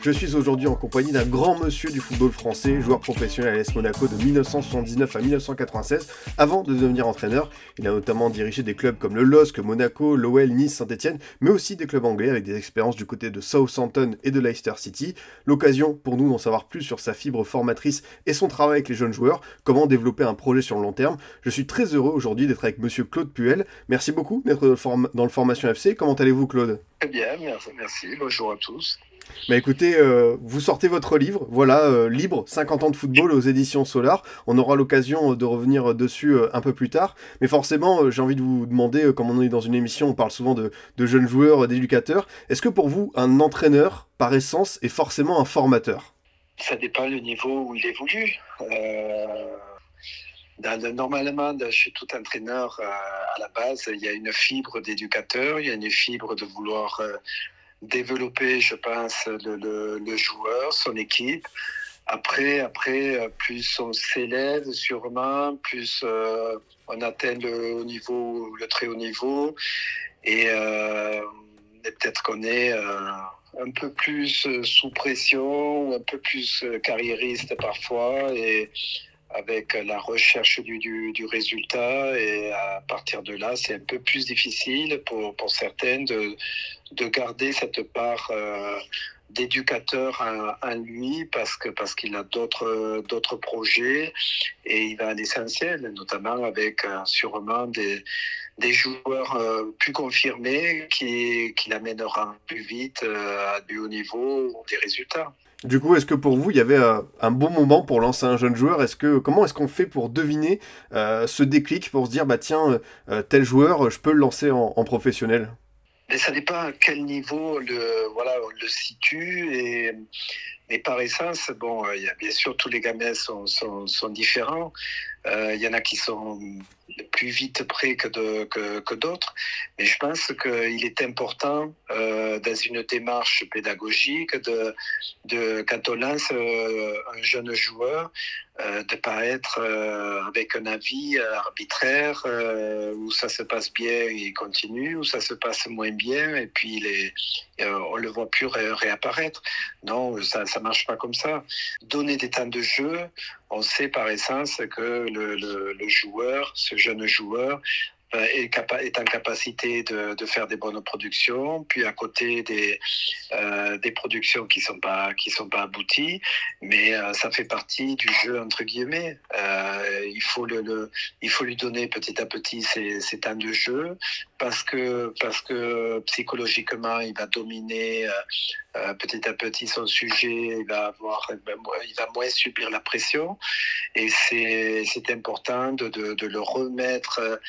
Je suis aujourd'hui en compagnie d'un grand monsieur du football français, joueur professionnel à l'AS Monaco de 1979 à 1996. Avant de devenir entraîneur, il a notamment dirigé des clubs comme le LOSC, Monaco, l'OL, Nice, Saint-Etienne, mais aussi des clubs anglais avec des expériences du côté de Southampton et de Leicester City. L'occasion pour nous d'en savoir plus sur sa fibre formatrice et son travail avec les jeunes joueurs, comment développer un projet sur le long terme. Je suis très heureux aujourd'hui d'être avec monsieur Claude Puel. Merci beaucoup d'être dans le Formation FC. Comment allez-vous Claude? Très bien, merci. Bonjour à tous. Bah écoutez, euh, vous sortez votre livre, voilà, euh, Libre, 50 ans de football aux éditions Solar. On aura l'occasion euh, de revenir dessus un peu plus tard. Mais forcément, j'ai envie de vous demander, comme on est dans une émission, on parle souvent de, jeunes joueurs, d'éducateurs. Est-ce que pour vous, un entraîneur, par essence, est forcément un formateur? Ça dépend le niveau où il évolue. Dans le- normalement, chez tout entraîneur, à la base, il y a une fibre d'éducateur, il y a une fibre de vouloir développer, je pense, le, le- le joueur, son équipe. Après, après, euh, plus on s'élève sûrement, plus euh, on atteint le haut niveau, le très haut niveau, et, euh, peut-être qu'on est euh, un peu plus euh, sous pression, un peu plus euh, carriériste parfois, et avec la recherche du, du, résultat. Et à partir de là, c'est un peu plus difficile pour, pour certains de, de garder cette part euh, d'éducateur en, en lui parce que parce qu'il a d'autres projets et il va à l'essentiel, notamment avec euh, sûrement des des joueurs euh, plus confirmés qui, qui l'amèneront plus vite à du haut niveau des résultats. Du coup, est-ce que pour vous, il y avait euh, un bon moment pour lancer un jeune joueur? Est-ce que comment est-ce qu'on fait pour deviner euh, ce déclic, pour se dire, bah tiens, euh, tel joueur, je peux le lancer en, professionnel? Mais ça dépend à quel niveau le, voilà, on le situe. Et, mais par essence, bon, il y a bien sûr tous les gamins sont, différents. Il y en a qui sont plus vite prêts que, que, d'autres. Mais je pense qu'il est important, euh, dans une démarche pédagogique, de, de, quand on lance euh, un jeune joueur, euh, de ne pas être avec un avis arbitraire où ça se passe bien, il continue, où ça se passe moins bien, et puis les, euh, on le voit plus ré- réapparaître. Non, ça ça marche pas comme ça. Donner des temps de jeu, on sait par essence que le, le, joueur, ce jeune joueur, est, capa- est en capacité de, de faire des bonnes productions, puis à côté des, euh, des productions qui sont pas sont pas abouties, mais euh, ça fait partie du jeu entre guillemets. Euh, il faut le, il faut lui donner petit à petit ses, ses temps de jeu. Parce que parce que psychologiquement il va dominer euh, euh, petit à petit son sujet, il va avoir il va moins subir la pression. Et c'est important de, de le remettre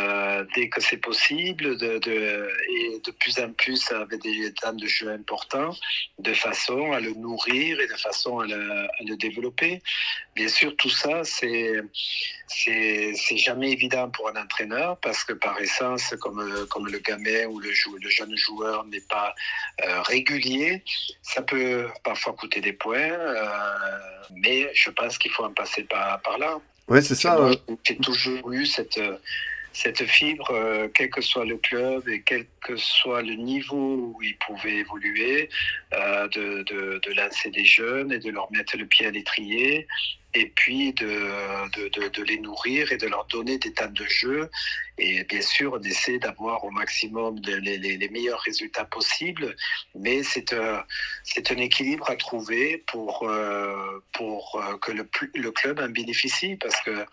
euh, dès que c'est possible de, de, et de plus en plus avec des temps de jeu importants de façon à le nourrir et de façon à le, à le développer. Bien sûr, tout ça, c'est c'est jamais évident pour un entraîneur parce que par essence, comme, comme le gamin ou le, jou- le jeune joueur n'est pas euh, régulier, ça peut parfois coûter des points, euh, mais je pense qu'il faut en passer par, par là. Ouais, c'est ça. J'ai toujours eu cette, cette fibre, euh, quel que soit le club et quel que soit le niveau où ils pouvaient évoluer, euh, de, lancer des jeunes et de leur mettre le pied à l'étrier et puis de, les nourrir et de leur donner des temps de jeu. Et bien sûr, on essaie d'avoir au maximum les, meilleurs résultats possibles, mais c'est un, c'est un équilibre à trouver pour, euh, pour euh, que le, club en bénéficie, parce que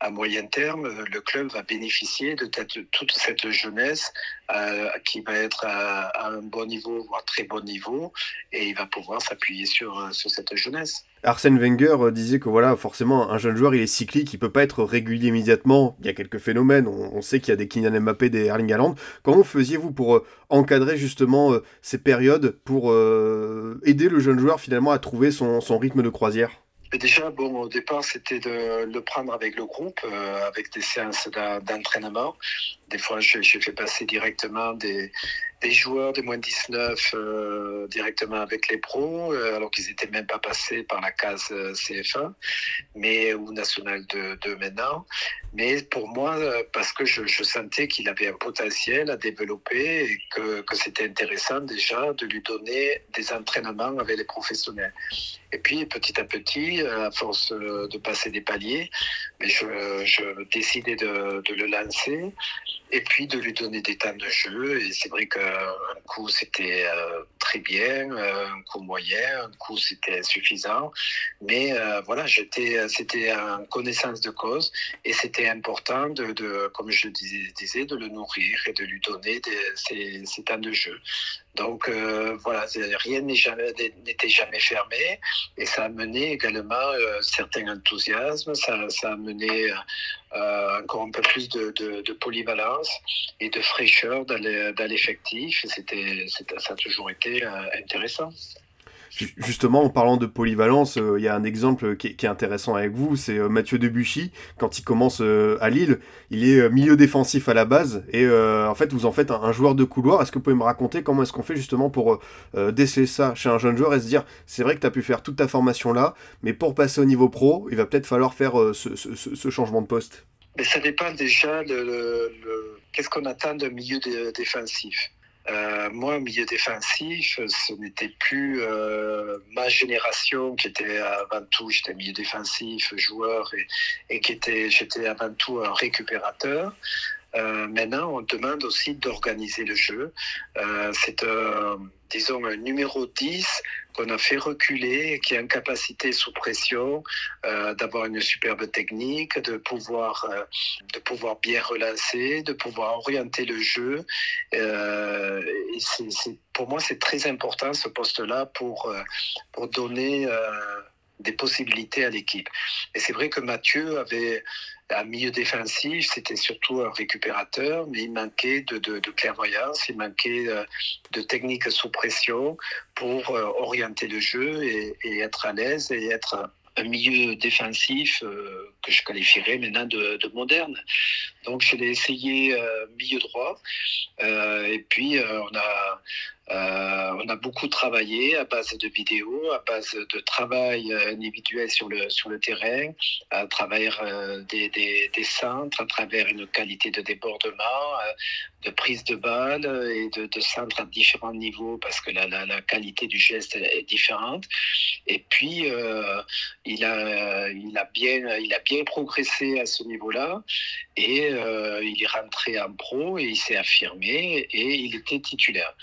à moyen terme, le club va bénéficier de toute- cette jeunesse euh, qui va être à, à un bon niveau, voire très bon niveau, et il va pouvoir s'appuyer sur, euh, sur cette jeunesse. Arsène Wenger euh, disait que voilà, forcément, un jeune joueur, il est cyclique, il peut pas être régulier immédiatement. Il y a quelques phénomènes, on, sait qu'il y a des Kylian Mbappé, des Erling Haaland. Comment faisiez-vous pour euh, encadrer justement euh, ces périodes pour aider le jeune joueur finalement à trouver son, rythme de croisière? Déjà, bon, au départ, c'était de le prendre avec le groupe, avec des séances d'entraînement. Des fois, j'ai fait passer directement des, des joueurs des moins de 19 euh, directement avec les pros, euh, alors qu'ils n'étaient même pas passés par la case euh, CFA, mais ou national de, maintenant. Mais pour moi, parce que je, sentais qu'il avait un potentiel à développer et que, que c'était intéressant déjà de lui donner des entraînements avec les professionnels. Et puis petit à petit, à force de passer des paliers, mais je, je décidais de, le lancer et puis de lui donner des temps de jeu. Et c'est vrai qu'un coup c'était euh, très bien, euh, un coup moyen, un coup c'était insuffisant. Mais euh, voilà, j'étais, c'était en connaissance de cause et c'était important de, comme je disais, de le nourrir et de lui donner des, ces, temps de jeu. Donc voilà, rien n'était jamais, fermé et ça a mené également euh, certains enthousiasmes, ça, a mené euh, encore un peu plus de, de, polyvalence et de fraîcheur dans l'effectif. C'était, ça a toujours été euh, intéressant. Justement, en parlant de polyvalence, euh, il y a un exemple qui est, intéressant avec vous, c'est Mathieu Debuchy. Quand il commence à Lille, il est milieu défensif à la base, et en fait, vous en faites un, joueur de couloir. Est-ce que vous pouvez me raconter comment est-ce qu'on fait justement pour déceler ça chez un jeune joueur et se dire, c'est vrai que tu as pu faire toute ta formation là, mais pour passer au niveau pro, il va peut-être falloir faire ce changement de poste? Mais ça dépend déjà de qu'est-ce qu'on attend d'un milieu défensif. Euh, moi, milieu défensif, ce n'était plus euh, ma génération qui était avant tout, j'étais milieu défensif, joueur et, et qui était, j'étais avant tout un récupérateur. Euh, maintenant, on demande aussi d'organiser le jeu. Euh, c'est, disons, un numéro 10 qu'on a fait reculer, qui a une capacité sous pression, euh, d'avoir une superbe technique, de pouvoir, de pouvoir bien relancer, de pouvoir orienter le jeu. Pour moi, c'est très important ce poste-là pour, pour donner des possibilités à l'équipe. Et c'est vrai que Mathieu avait un milieu défensif, c'était surtout un récupérateur, mais il manquait de, clairvoyance, il manquait euh, de, technique sous pression pour euh, orienter le jeu et, être à l'aise et être un milieu défensif euh, que je qualifierais maintenant de, moderne. Donc je l'ai essayé milieu droit et puis on a euh, on a beaucoup travaillé à base de vidéos, à base de travail euh, individuel sur le, sur le terrain, à travers euh, des, des, centres, à travers une qualité de débordement, de prise de balle et de, de centres à différents niveaux parce que la, la, qualité du geste est différente. Et puis, il, a, il, a bien, il a bien progressé à ce niveau-là et il est rentré en pro et il s'est affirmé et il était titulaire.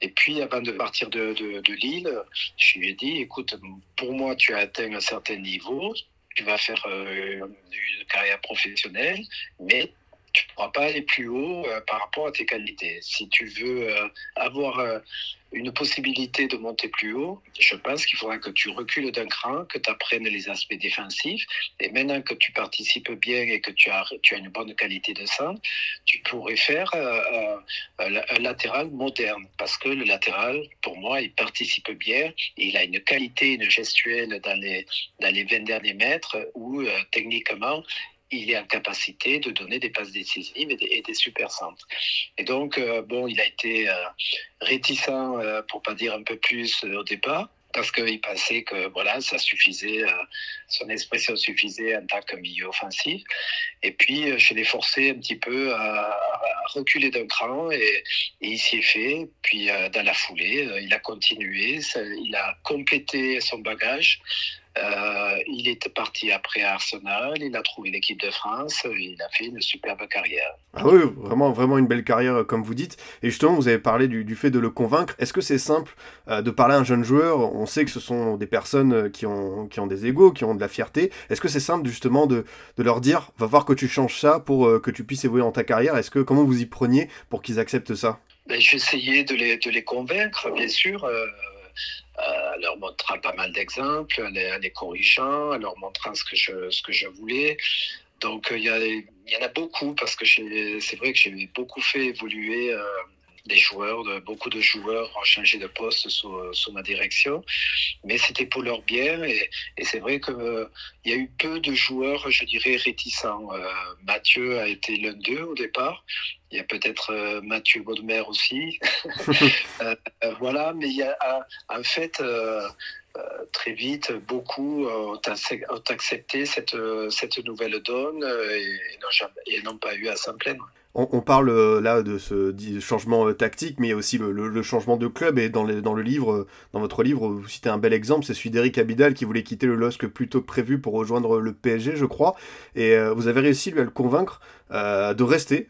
Et puis, avant de partir de, de, Lille, je lui ai dit, écoute, pour moi, tu as atteint un certain niveau, tu vas faire euh, une carrière professionnelle, mais tu ne pourras pas aller plus haut euh, par rapport à tes qualités. Si tu veux euh, avoir euh, une possibilité de monter plus haut, je pense qu'il faudra que tu recules d'un cran, que tu apprennes les aspects défensifs. Et maintenant que tu participes bien et que tu as, tu as une bonne qualité de sang, tu pourrais faire un latéral moderne. Parce que le latéral, pour moi, il participe bien. il a une qualité, une gestuelle dans les, dans les 20 derniers mètres où, techniquement, il est en capacité de donner des passes décisives et des, super centres. Et donc, euh, bon, il a été euh, réticent, euh, pour pas dire un peu plus au départ, parce qu'il pensait que voilà, ça suffisait, son expression suffisait en tant que milieu offensif. Et puis, je l'ai forcé un petit peu à, reculer d'un cran et, il s'y est fait. Puis, dans la foulée, il a continué, il a complété son bagage euh, il est parti après Arsenal, il a trouvé l'équipe de France, il a fait une superbe carrière. Ah oui, vraiment, vraiment une belle carrière, euh, comme vous dites. Et justement, vous avez parlé du, fait de le convaincre. Est-ce que c'est simple euh, de parler à un jeune joueur? On sait que ce sont des personnes qui ont, qui ont des égaux, qui ont de la fierté. Est-ce que c'est simple justement de, de, leur dire, va voir que tu changes ça pour que tu puisses évoluer dans ta carrière? Est-ce que comment vous y preniez pour qu'ils acceptent ça? Ben, J'essayais de les, de les convaincre, bien sûr. Leur montrant pas mal d'exemples, en, les corrigeant, en leur montrant ce que je, voulais. Donc il y, y, en a beaucoup parce que c'est vrai que j'ai beaucoup fait évoluer des joueurs, de, beaucoup de joueurs ont changé de poste sous, sous ma direction, mais c'était pour leur bien et, et c'est vrai qu'il euh, y a eu peu de joueurs, je dirais, réticents. Euh, Mathieu a été l'un d'eux au départ. Il y a peut-être euh, Mathieu Baudemer aussi. Euh, voilà, mais il y a en fait très vite, beaucoup ont, accepté cette, cette nouvelle donne et, et n'ont pas eu à s'en plaindre on, parle euh, là de ce changement euh, tactique, mais il y a aussi le, changement de club. Et dans, dans, le livre, euh, dans votre livre, vous citez un bel exemple, c'est celui d'Eric Abidal qui voulait quitter le LOSC plus tôt que prévu pour rejoindre le PSG, je crois. Et vous avez réussi lui, à le convaincre de rester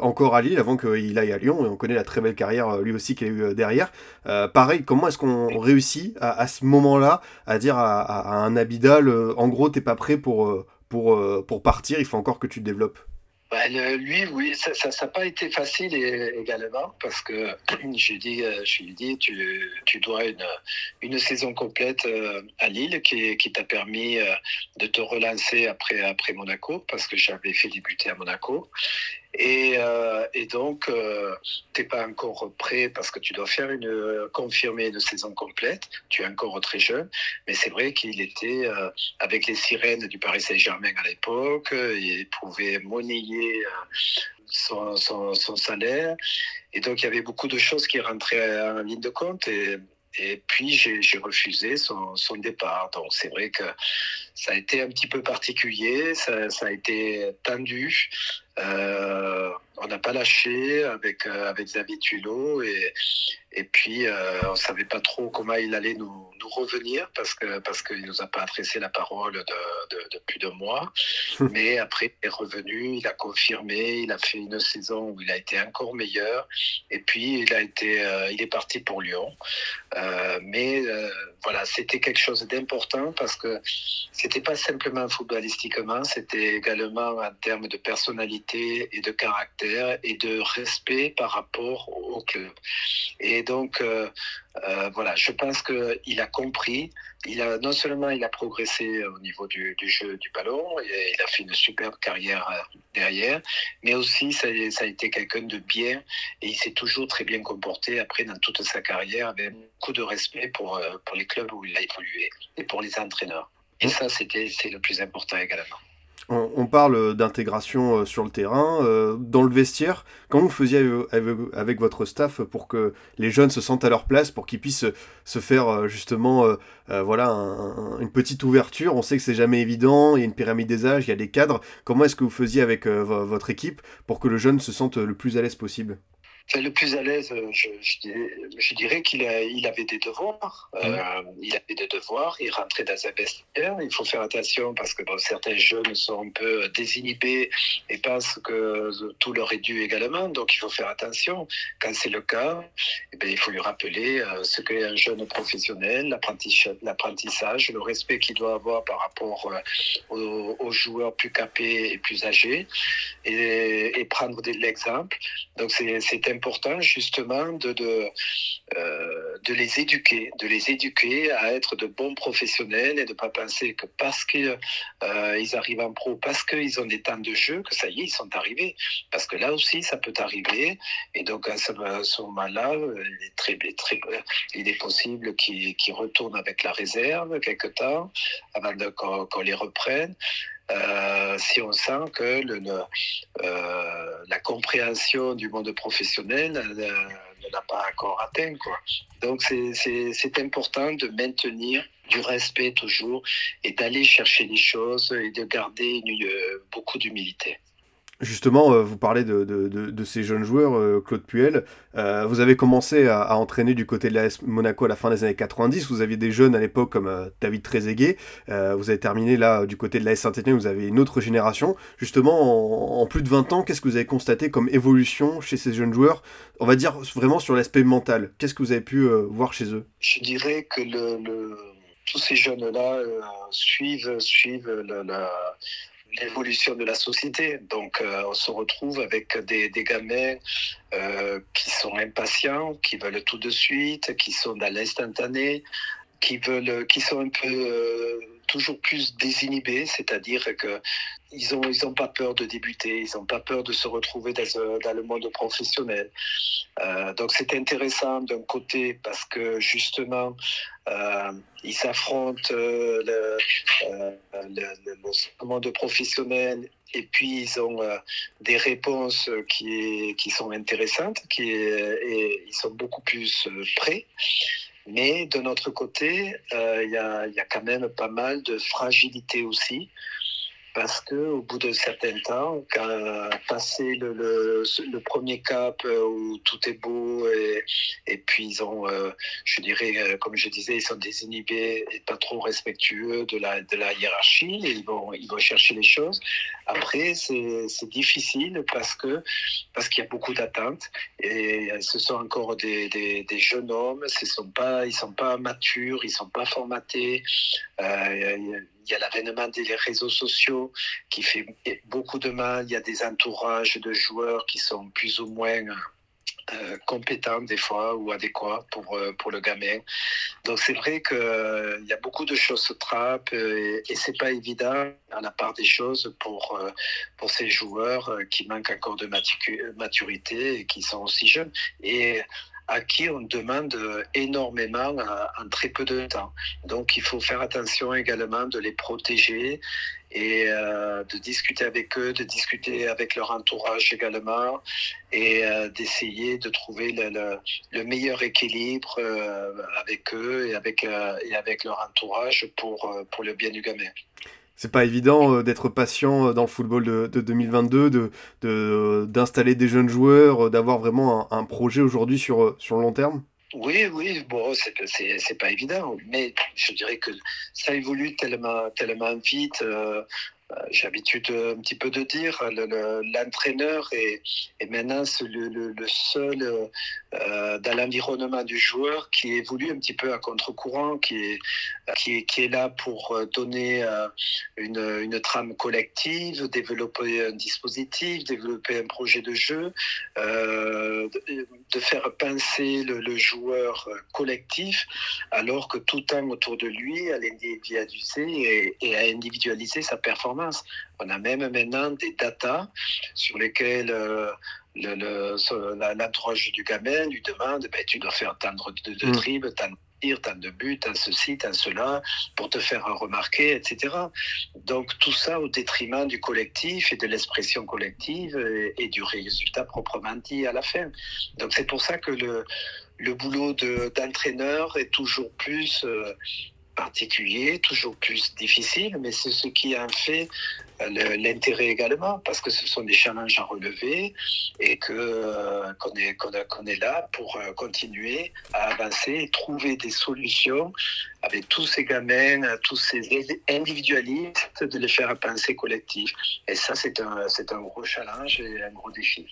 encore à Lille avant qu'il aille à Lyon. Et on connaît la très belle carrière lui aussi qu'il a eu derrière. pareil, comment est-ce qu'on réussit à, ce moment-là à dire à, à un Abidal, en gros, t'es pas prêt pour, pour, pour partir, il faut encore que tu te développes? Ben, lui, oui, ça n'a pas été facile également parce que dit, euh, je lui ai dit, tu, tu dois une, une saison complète euh, à Lille qui, qui t'a permis euh, de te relancer après, après Monaco parce que j'avais fait débuter à Monaco. Et, euh, et donc, euh, tu n'es pas encore prêt parce que tu dois faire une confirmer une saison complète. Tu es encore très jeune, mais c'est vrai qu'il était euh, avec les sirènes du Paris Saint-Germain à l'époque. Il pouvait monnayer son, salaire. Et donc, il y avait beaucoup de choses qui rentraient en ligne de compte. Et, et puis, j'ai refusé son, son, départ. Donc, c'est vrai que ça a été un petit peu particulier, ça, a été tendu. Euh, on n'a pas lâché avec, euh, avec et, et puis euh, on ne savait pas trop comment il allait nous, nous revenir parce qu'il parce qu'il ne nous a pas adressé la parole de, de, de plus de mois. Mais après, il est revenu, il a confirmé, il a fait une saison où il a été encore meilleur et puis il, a été, euh, il est parti pour Lyon. Euh, mais voilà, c'était quelque chose d'important parce que c'était pas simplement footballistiquement, c'était également en termes de personnalité et de caractère et de respect par rapport au club. Et donc, euh, euh, voilà, je pense qu'il a compris. Il a, non seulement il a progressé au niveau du, du, jeu du ballon, et il a fait une superbe carrière euh, derrière, mais aussi ça, ça a été quelqu'un de bien et il s'est toujours très bien comporté après dans toute sa carrière avec beaucoup de respect pour, pour les clubs où il a évolué et pour les entraîneurs. Et ça, c'était c'est le plus important également on, parle d'intégration euh, sur le terrain, euh, dans le vestiaire. Comment vous faisiez avec, votre staff pour que les jeunes se sentent à leur place, pour qu'ils puissent se faire euh, justement voilà, une petite ouverture? On sait que c'est jamais évident, il y a une pyramide des âges, il y a des cadres. Comment est-ce que vous faisiez avec votre équipe pour que le jeune se sente le plus à l'aise possible? Le plus à l'aise, euh, je, je, dirais, qu'il il avait des devoirs. Euh, il avait des devoirs, il rentrait dans un vestiaire. Il faut faire attention parce que certains jeunes sont un peu désinhibés et pensent que tout leur est dû également. Donc il faut faire attention. Quand c'est le cas, eh bien, il faut lui rappeler euh, ce qu'est un jeune professionnel, l'apprentissage, le respect qu'il doit avoir par rapport aux, aux, joueurs plus capés et plus âgés et, et prendre de l'exemple. Donc c'est important justement de, de, euh, de les éduquer, de les éduquer à être de bons professionnels et de ne pas penser que parce qu'ils euh, arrivent en pro, parce qu'ils ont des temps de jeu, que ça y est, ils sont arrivés. Parce que là aussi, ça peut arriver. Et donc à ce, moment-là, il est, possible qu'ils qu retournent avec la réserve quelque temps avant qu'on les reprenne. Euh, si on sent que euh, la compréhension du monde professionnel euh, ne l'a pas encore atteint. Quoi. Donc c'est important de maintenir du respect toujours et d'aller chercher des choses et de garder une, beaucoup d'humilité. Justement, euh, vous parlez de, de, de, ces jeunes joueurs, euh, Claude Puel. Euh, vous avez commencé à, entraîner du côté de l'AS Monaco à la fin des années 90. Vous aviez des jeunes à l'époque comme David Trezeguet. vous avez terminé là du côté de l'AS Saint-Etienne. Vous avez une autre génération. Justement, en, plus de 20 ans, qu'est-ce que vous avez constaté comme évolution chez ces jeunes joueurs? On va dire vraiment sur l'aspect mental. Qu'est-ce que vous avez pu voir chez eux? Je dirais que le, le, tous ces jeunes-là suivent, suivent la l'évolution de la société. Donc, euh, on se retrouve avec des, gamins euh, qui sont impatients, qui veulent tout de suite, qui sont dans l'instantané. qui veulent, qui sont un peu toujours plus désinhibés, c'est-à-dire que ils ont ils ont pas peur de débuter, ils n'ont pas peur de se retrouver dans, le monde professionnel. Euh, donc c'est intéressant d'un côté parce que justement euh, ils affrontent euh, le, euh, le, le, monde professionnel et puis ils ont euh, des réponses qui, sont intéressantes, qui, et ils sont beaucoup plus prêts. Mais de notre côté, il y, a, quand même pas mal de fragilité aussi parce que au bout d'un certain temps, quand passé le, premier cap euh, où tout est beau et, puis ils ont, euh, je dirais, euh, comme je disais, ils sont désinhibés et pas trop respectueux de la, de la hiérarchie et ils vont, ils vont chercher les choses. Après, c'est difficile parce que parce qu'il y a beaucoup d'attentes et ce sont encore des, des, jeunes hommes, ce sont pas, ils sont pas matures, ils sont pas formatés. Euh, il y a l'avènement des réseaux sociaux qui fait beaucoup de mal. Il y a des entourages de joueurs qui sont plus ou moins euh, compétents des fois ou adéquats pour, euh, pour le gamin. Donc c'est vrai qu'il euh, y a beaucoup de choses se trappent et, et c'est pas évident à la part des choses pour, euh, pour ces joueurs euh, qui manquent encore de maturité et qui sont aussi jeunes. Et à qui on demande énormément en très peu de temps. Donc il faut faire attention également de les protéger et euh, de discuter avec eux, de discuter avec leur entourage également et euh, d'essayer de trouver le, le, le, meilleur équilibre euh, avec eux et avec, et avec leur entourage pour, pour le bien du gamin c'est pas évident euh, d'être patient dans le football de, de 2022, de, de, d'installer des jeunes joueurs, d'avoir vraiment un, projet aujourd'hui sur, sur le long terme? Oui, oui, bon, c'est, pas évident, mais je dirais que ça évolue tellement, tellement vite. Euh, j'ai l'habitude un petit peu de dire, le, le, l'entraîneur est, maintenant le, le, le seul euh, dans l'environnement du joueur qui évolue un petit peu à contre-courant, qui est, qui est, qui est là pour donner euh, une, une trame collective, développer un dispositif, développer un projet de jeu, euh, de, faire penser le, le, joueur collectif, alors que tout temps autour de lui à l'individualiser et, et à individualiser sa performance. On a même maintenant des datas sur lesquelles euh, du gamin lui demande ben, tu dois faire tant de, de, de dribbles, tant de tirs, tant de buts, tant ceci, tant cela, pour te faire remarquer, etc. Donc tout ça au détriment du collectif et de l'expression collective et, et, du résultat proprement dit à la fin. Donc c'est pour ça que le, le boulot d'entraîneur est toujours plus... Euh, particulier, toujours plus difficile, mais c'est ce qui en fait l'intérêt également, parce que ce sont des challenges à relever et que euh, qu'on est, est là pour euh, continuer à avancer et trouver des solutions avec tous ces gamins, tous ces individualistes, de les faire penser collectif. Et ça, c'est un, c'est un gros challenge et un gros défi.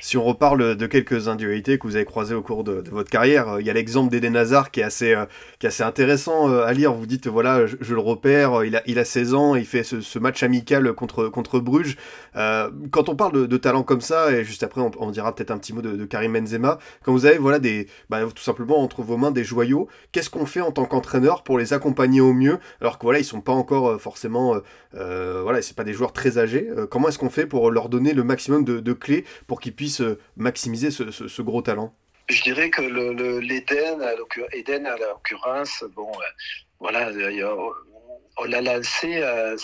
Si on reparle de quelques individualités que vous avez croisées au cours de, votre carrière, il y a l'exemple d'Eden Hazard qui est assez, euh, qui est assez intéressant euh, à lire. Vous dites, voilà, je, le repère, il a, il a 16 ans, il fait ce, match amical contre, contre Bruges. Euh, quand on parle de, de, talent comme ça, et juste après on, dira peut-être un petit mot de, Karim Benzema, quand vous avez voilà, des, bah, tout simplement entre vos mains des joyaux, qu'est-ce qu'on fait en tant qu'entraîneur pour les accompagner au mieux alors que voilà, ils sont pas encore euh, forcément, euh, voilà, c'est pas des joueurs très âgés. comment est-ce qu'on fait pour leur donner le maximum de clés pour qu'ils puissent maximiser ce, gros talent Je dirais que l'Eden, Eden à l'occurrence, bon, euh, voilà, on l'a lancé à,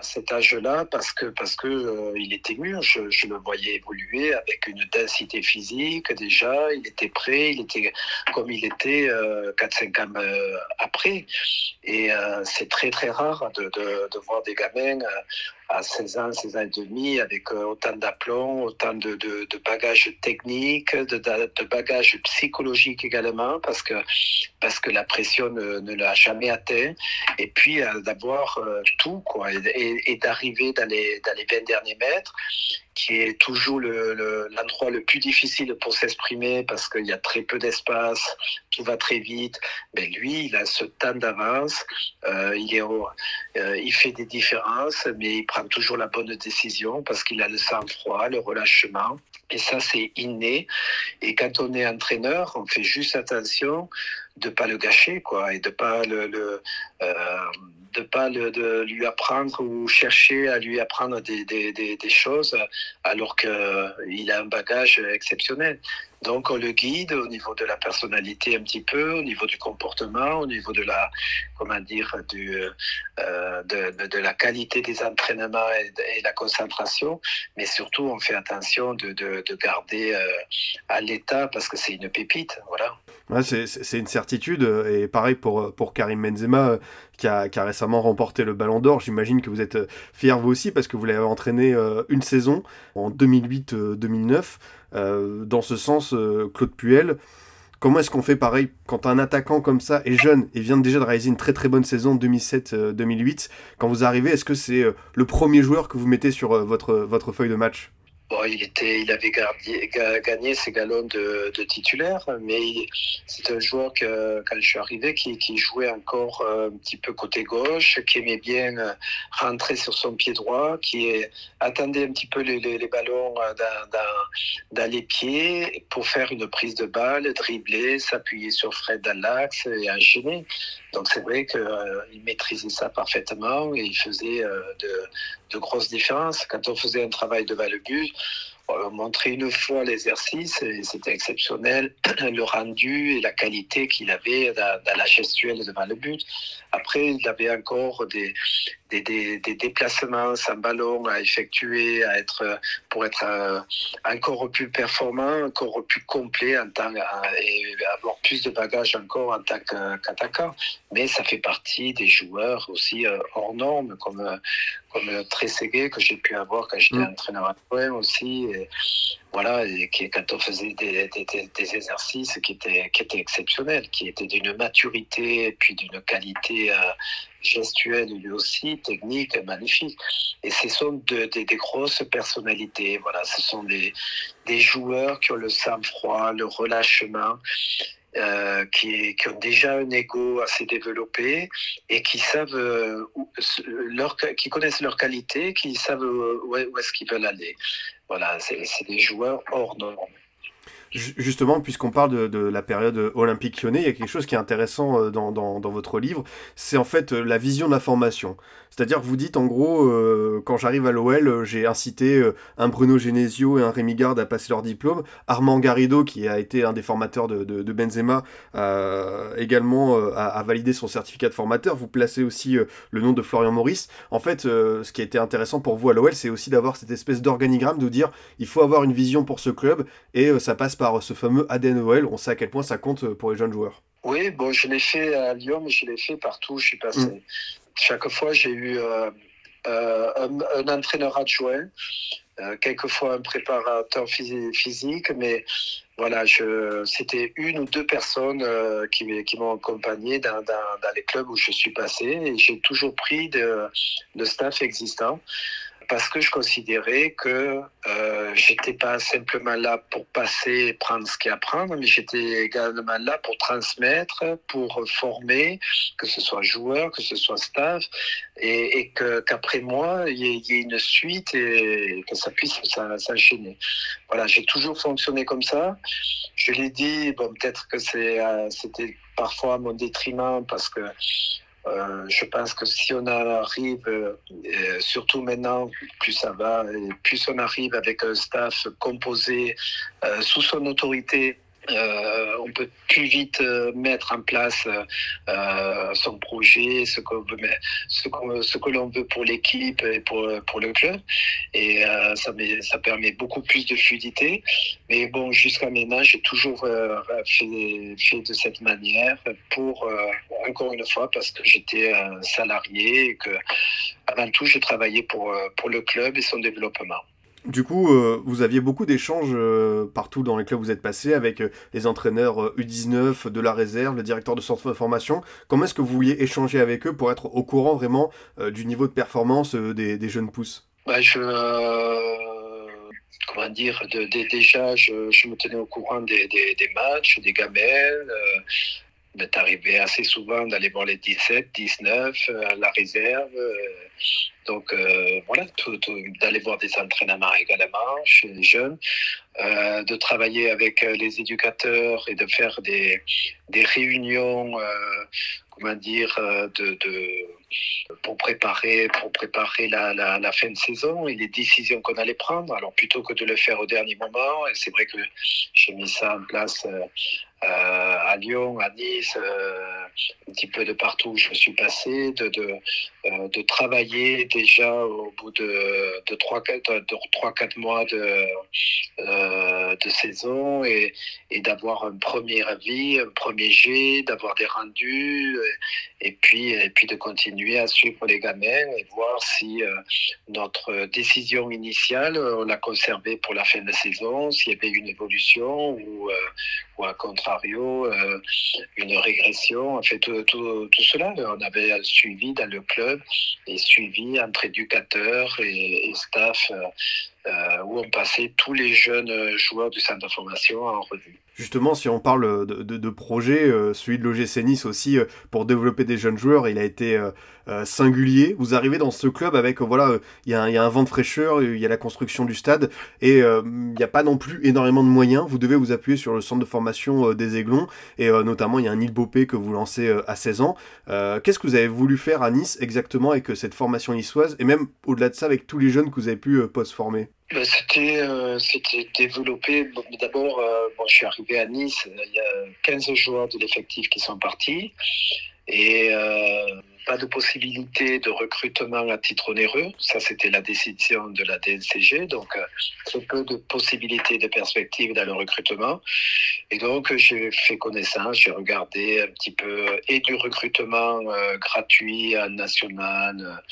cet âge-là parce que parce que euh, il était mûr. Je, le voyais évoluer avec une densité physique déjà. Il était prêt. Il était comme il était euh, 4-5 ans euh, après. Et euh, c'est très très rare de, de, voir des gamins à 16 ans, 16 ans et demi, avec autant d'aplomb, autant de, de, bagages techniques, de, de, bagages psychologiques également, parce que, parce que la pression ne, ne l'a jamais atteint. Et puis d'avoir tout, quoi, et, et, d'arriver dans les 20 derniers mètres qui est toujours l'endroit le, plus difficile pour s'exprimer parce qu'il y a très peu d'espace, tout va très vite. Mais lui, il a ce temps d'avance, euh, euh, il fait des différences, mais il prend toujours la bonne décision parce qu'il a le sang-froid, le relâchement. Et ça, c'est inné. Et quand on est entraîneur, on fait juste attention de pas le gâcher, quoi, et de pas le, le de pas le, de lui apprendre ou chercher à lui apprendre des, des, choses alors qu'il a un bagage exceptionnel. Donc on le guide au niveau de la personnalité un petit peu, au niveau du comportement, au niveau de la, comment dire, euh, de, la qualité des entraînements et, et, la concentration, mais surtout on fait attention de, de garder euh, à l'état parce que c'est une pépite, voilà. Ouais, c'est une certitude, et pareil pour, pour Karim Benzema, qui a, qui a récemment remporté le Ballon d'Or. J'imagine que vous êtes fier vous aussi, parce que vous l'avez entraîné euh, une saison, en 2008-2009. Euh, dans ce sens, euh, Claude Puel, comment est-ce qu'on fait pareil quand un attaquant comme ça est jeune et vient déjà de réaliser une très très bonne saison 2007-2008 Quand vous arrivez, est-ce que c'est le premier joueur que vous mettez sur votre, votre feuille de match? Il, était, il avait gagné ses galons de, titulaire, mais c'est un joueur que, quand je suis arrivé qui, jouait encore un petit peu côté gauche, qui aimait bien rentrer sur son pied droit, qui attendait un petit peu les, ballons dans, dans, les pieds pour faire une prise de balle, dribbler, s'appuyer sur Fred dans l'axe et enchaîner. Donc c'est vrai qu'il euh, maîtrisait ça parfaitement et il faisait euh, de, de, grosses différences. Quand on faisait un travail devant le but, on montrait une fois l'exercice et c'était exceptionnel, le rendu et la qualité qu'il avait dans, dans, la gestuelle devant le but. Après, il avait encore des, des, des, des, déplacements sans ballon à effectuer, à être, pour être encore plus performant, encore plus complet en tant, et avoir plus de bagages encore en tant qu'attaquant. Mais ça fait partie des joueurs aussi euh, hors normes, comme, comme que j'ai pu avoir quand j'étais mmh. entraîneur à aussi. Et, voilà, et qui, quand on faisait des, des, des, exercices qui étaient, qui étaient exceptionnels, qui étaient d'une maturité et puis d'une qualité euh, gestuelle lui aussi, technique, magnifique. Et ce sont de, de, des grosses personnalités, voilà, ce sont des, des joueurs qui ont le sang-froid, le relâchement. Euh, qui, qui, ont déjà un ego assez développé et qui savent euh, leur, qui connaissent leurs qualités, qui savent où, où est-ce qu'ils veulent aller. Voilà, c'est des joueurs hors normes. Justement, puisqu'on parle de, de, la période olympique lyonnais, il y a quelque chose qui est intéressant euh, dans, dans, dans votre livre, c'est en fait la vision de la formation. C'est-à-dire que vous dites en gros, euh, quand j'arrive à l'OL, euh, j'ai incité euh, un Bruno Genesio et un Rémi Garde à passer leur diplôme. Armand Garrido, qui a été un des formateurs de, de, Benzema, également a, a, validé son certificat de formateur. Vous placez aussi le nom de Florian Maurice. En fait, ce qui a été intéressant pour vous à l'OL, c'est aussi d'avoir cette espèce d'organigramme de dire il faut avoir une vision pour ce club et ça passe par ce fameux ADN OL. On sait à quel point ça compte pour les jeunes joueurs. Oui, bon, je l'ai fait à Lyon, mais je l'ai fait partout où je suis passé. Mmh chaque fois, j'ai eu euh, euh, un, un, entraîneur adjoint, euh, quelquefois un préparateur physique, mais voilà, c'était une ou deux personnes euh, qui, qui m'ont accompagné dans, dans, dans, les clubs où je suis passé et j'ai toujours pris de, de staff existant parce que je considérais que euh, j'étais pas simplement là pour passer et prendre ce qu'il y a à prendre, mais j'étais également là pour transmettre, pour former, que ce soit joueur, que ce soit staff, et, qu'après moi, il y, ait une suite et que ça puisse s'enchaîner. Voilà, j'ai toujours fonctionné comme ça. Je l'ai dit, peut-être que euh, c'était parfois à mon détriment parce que euh, je pense que si on arrive, euh, surtout maintenant, plus ça va, plus on arrive avec un staff composé euh, sous son autorité euh, on peut plus vite euh, mettre en place euh, son projet, ce qu'on veut, ce, qu ce que l'on veut pour l'équipe et pour, pour le club. Et euh, ça, met, ça permet beaucoup plus de fluidité. Mais bon, jusqu'à maintenant, j'ai toujours euh, fait, fait, de cette manière pour, euh, encore une fois, parce que j'étais un salarié et que, avant tout, je travaillais pour, pour le club et son développement. Du coup, euh, vous aviez beaucoup d'échanges euh, partout dans les clubs où vous êtes passé avec euh, les entraîneurs U19 de la réserve, le directeur de centre de formation. Comment est-ce que vous vouliez échanger avec eux pour être au courant vraiment du niveau de performance des, jeunes pousses? Je, Comment dire Déjà, je, me tenais au courant des matchs, des gamelles m'est arrivé assez souvent d'aller voir les 17, 19, la réserve. donc voilà, d'aller voir des entraînements également chez les jeunes, de travailler avec les éducateurs et de faire des, des réunions, dire, de pour préparer, pour préparer la, fin de saison et les décisions qu'on allait prendre. Alors plutôt que de le faire au dernier moment, et c'est vrai que j'ai mis ça en place euh, euh, à Lyon, à Nice, euh, un petit peu de partout où je me suis passé, de, de, euh, de travailler déjà au bout de, de 3-4 mois de, euh, de saison et, et d'avoir un premier avis, un premier jet, d'avoir des rendus et puis, et puis de continuer à suivre les gamins et voir si notre décision initiale, on l'a conservée pour la fin de saison, s'il y avait une évolution ou, ou à contrario euh, une régression. En fait, tout, cela, on avait suivi dans le club et suivi entre éducateurs et staff euh, euh, où on passait tous les jeunes joueurs du centre de formation en revue. Justement, si on parle de, de, projet, euh, celui de l'OGC Nice aussi, euh, pour développer des jeunes joueurs, il a été euh, singulier. Vous arrivez dans ce club avec, voilà, il y, a un vent de fraîcheur, il y a la construction du stade, et il n'y a pas non plus énormément de moyens. Vous devez vous appuyer sur le centre de formation des Aiglons, et notamment il y a un île Bopé que vous lancez à 16 ans. Qu'est-ce que vous avez voulu faire à Nice exactement avec cette formation niçoise, et même au-delà de ça avec tous les jeunes que vous avez pu post-former? Ben, c'était, euh, développé. D'abord, euh, je suis arrivé à Nice, il y a 15 joueurs de l'effectif qui sont partis. Et euh, pas de possibilité de recrutement à titre onéreux. Ça, c'était la décision de la DNCG. Donc, euh, très peu de possibilités de perspectives dans le recrutement. Et donc, j'ai fait connaissance, j'ai regardé un petit peu et du recrutement euh, gratuit en national,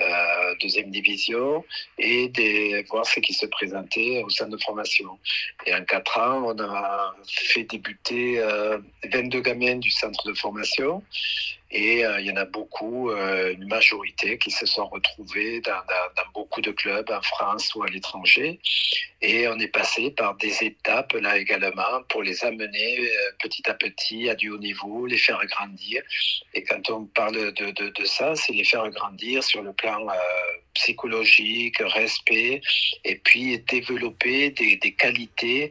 euh, deuxième division, et des, voir ce qui se présentait au centre de formation. Et en quatre ans, on a fait débuter 22 gamins du centre de formation. Et euh, il y en a beaucoup, euh, une majorité, qui se sont retrouvés dans, beaucoup de clubs en France ou à l'étranger. Et on est passé par des étapes là également pour les amener euh, petit à petit à du haut niveau, les faire grandir. Et quand on parle de, de, ça, c'est les faire grandir sur le plan psychologique, respect, et puis développer des, qualités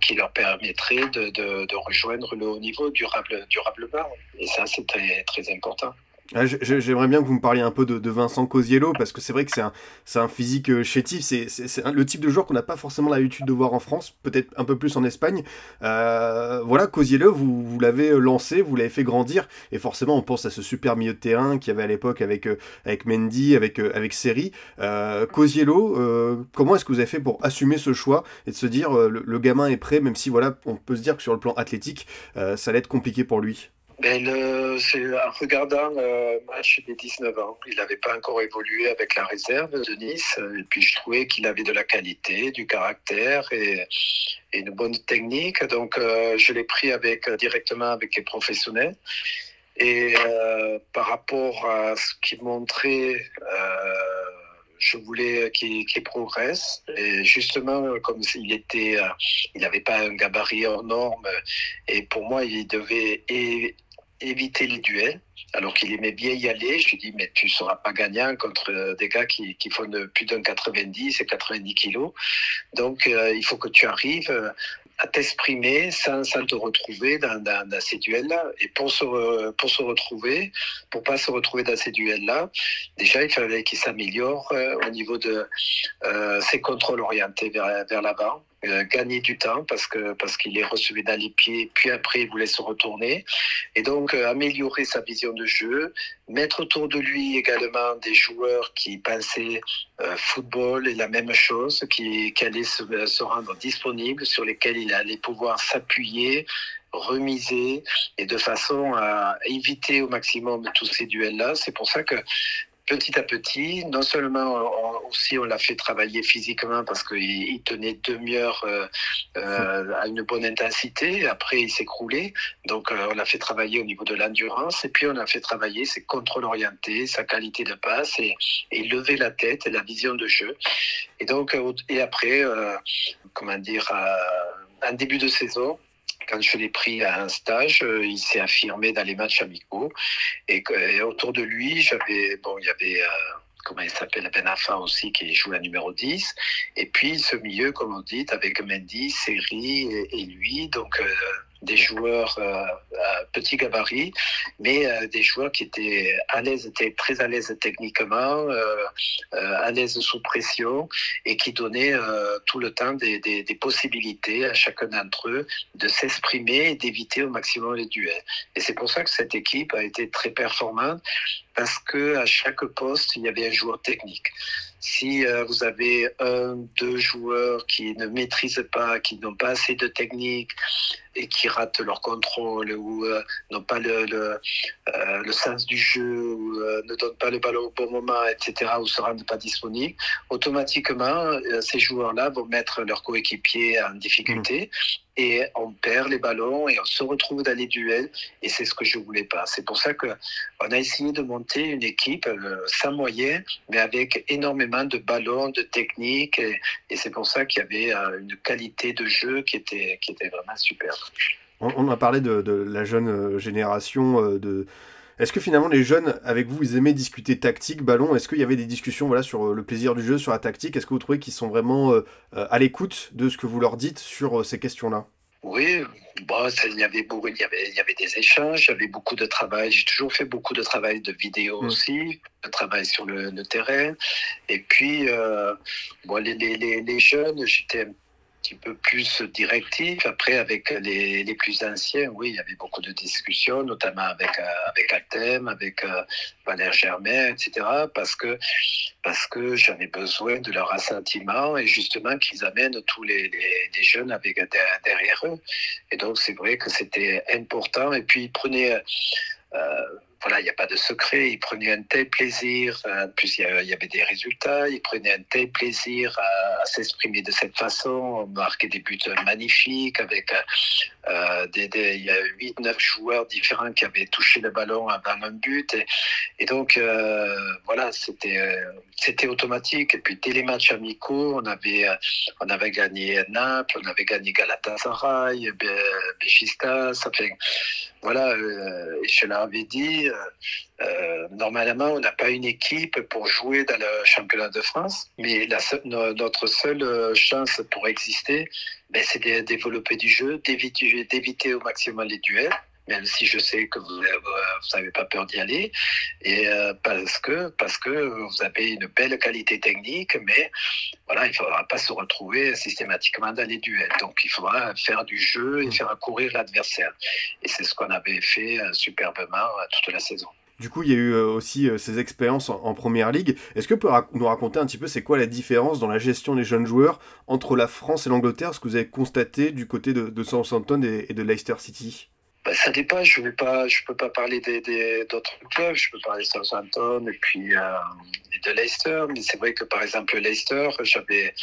qui leur permettraient de, rejoindre le haut niveau durable, durablement. Et ça, c'est très, très important. Ah, j'aimerais bien que vous me parliez un peu de, Vincent Cosiello, parce que c'est vrai que c'est un, un physique euh, chétif, c'est le type de joueur qu'on n'a pas forcément l'habitude de voir en France, peut-être un peu plus en Espagne. Euh, voilà, Cosiello, vous, vous l'avez lancé, vous l'avez fait grandir, et forcément on pense à ce super milieu de terrain qu'il y avait à l'époque avec, euh, avec Mendy, avec, euh, avec Seri. Euh, Cosiello, euh, comment est-ce que vous avez fait pour assumer ce choix et de se dire le, le, gamin est prêt, même si voilà, on peut se dire que sur le plan athlétique, ça allait être compliqué pour lui? Ben en regardant le match des 19 ans. Il n'avait pas encore évolué avec la réserve de Nice. Et puis je trouvais qu'il avait de la qualité, du caractère et, une bonne technique. Donc euh, je l'ai pris avec, directement avec les professionnels. Et euh, par rapport à ce qu'il montrait, euh, je voulais qu'il qu progresse. Et justement, comme il était, il n'avait pas un gabarit hors norme, et pour moi, il devait éviter les duels, alors qu'il aimait bien y aller. Je lui dis, mais tu ne seras pas gagnant contre des gars qui, font plus d'un 90 et 90 kilos. Donc, euh, il faut que tu arrives à t'exprimer sans, te retrouver dans, ces duels-là. Et pour se, pour retrouver, pour pas se retrouver dans ces duels-là, déjà, il fallait qu'il s'améliore euh, au niveau de euh, ses contrôles orientés vers, vers l'avant. Euh, gagner du temps parce que parce qu'il est reçu dans les pieds, puis après il voulait se retourner. Et donc euh, améliorer sa vision de jeu, mettre autour de lui également des joueurs qui pensaient euh, football et la même chose, qui, qui allaient se, se rendre disponibles, sur lesquels il allait pouvoir s'appuyer, remiser et de façon à éviter au maximum tous ces duels-là. C'est pour ça que petit à petit, non seulement on, aussi on l'a fait travailler physiquement parce qu'il tenait demi-heure euh, euh, à une bonne intensité, après il s'écroulait, donc euh, on l'a fait travailler au niveau de l'endurance. Et puis on a fait travailler ses contrôles orientés, sa qualité de passe et, et lever la tête et la vision de jeu. Et donc et après, comment dire, en début de saison, quand je l'ai pris à un stage, euh, il s'est affirmé dans les matchs amicaux. Et, autour de lui, j'avais, bon, il y avait, euh, comment il s'appelle, Ben Affa aussi, qui joue la numéro 10. Et puis, ce milieu, comme on dit, avec Mendy, Seri et, et lui. Donc, euh, des joueurs euh, à petit gabarit, mais euh, des joueurs qui étaient à l'aise, étaient très à l'aise techniquement, euh, à l'aise sous pression et qui donnaient tout le temps des, des- des possibilités à chacun d'entre eux de s'exprimer et d'éviter au maximum les duels. Et c'est pour ça que cette équipe a été très performante parce que à chaque poste il y avait un joueur technique. Si euh, vous avez un, deux joueurs qui ne maîtrisent pas, qui n'ont pas assez de technique et qui ratent leur contrôle ou euh, n'ont pas le, le, euh, le sens du jeu ou euh, ne donnent pas le ballon au bon moment, etc., ou se rendent pas disponibles, automatiquement, ces joueurs-là vont mettre leurs coéquipiers en difficulté et on perd les ballons et on se retrouve dans les duels et c'est ce que je voulais pas. C'est pour ça que on a essayé de monter une équipe sans moyens, mais avec énormément de ballons, de technique et, et c'est pour ça qu'il y avait une qualité de jeu qui était, qui était vraiment superbe. On, on a parlé de, de la jeune euh, génération. euh, de... Est-ce que finalement les jeunes, avec vous, ils aimaient discuter tactique, ballon? Est-ce qu'il y avait des discussions voilà, sur euh, le plaisir du jeu, sur la tactique? Est-ce que vous trouvez qu'ils sont vraiment euh, à l'écoute de ce que vous leur dites sur ces questions-là? Oui, bon, ça, il, y avait beaucoup, il, y avait, il y avait des échanges, il y avait beaucoup de travail. J'ai toujours fait beaucoup de travail de vidéo Mm. aussi, de travail sur le, le terrain. Et puis, euh, bon, les, les, les, les jeunes, j'étais un petit peu plus directif. Après, avec les, les plus anciens, oui, il y avait beaucoup de discussions, notamment avec, euh, avec Altem, avec euh, Valère Germain, etc. Parce que, parce que j'avais besoin de leur assentiment et justement qu'ils amènent tous les, les, les jeunes avec, derrière eux. Et donc, c'est vrai que c'était important. Et puis, ils prenaient. Euh, voilà, il n'y a pas de secret. Ils prenaient un tel plaisir. En plus, il y, il avait des résultats. Ils prenaient un tel plaisir à, s'exprimer de cette façon. On marquait des buts magnifiques avec euh, des, des- il y a 8-9 joueurs différents qui avaient touché le ballon avant un but. Et, donc, euh, voilà, c'était euh, automatique. Et puis, dès les matchs amicaux, on avait, euh, on avait gagné Naples, on avait gagné Galatasaray, Beşiktaş. Ça fait, voilà, euh, et je leur avais dit, euh, euh, normalement, on n'a pas une équipe pour jouer dans le championnat de France, mais notre seule chance pour exister, ben, c'est de développer du jeu, d'éviter au maximum les duels, même si je sais que vous n'avez pas peur d'y aller, et euh, parce que parce que vous avez une belle qualité technique, mais voilà, il ne faudra pas se retrouver systématiquement dans les duels. Donc, il faudra faire du jeu et faire courir l'adversaire. Et c'est ce qu'on avait fait euh, superbement euh, toute la saison. Du coup, il y a eu euh, aussi euh, ces expériences en, première ligue. Est-ce que vous pouvez nous raconter un petit peu c'est quoi la différence dans la gestion des jeunes joueurs entre la France et l'Angleterre, ce que vous avez constaté du côté de, Southampton et de Leicester City? Ben, ça dépend, je ne peux pas parler des, des, d'autres clubs, je peux parler de Southampton et puis euh, et de Leicester, mais c'est vrai que par exemple Leicester, j'avais,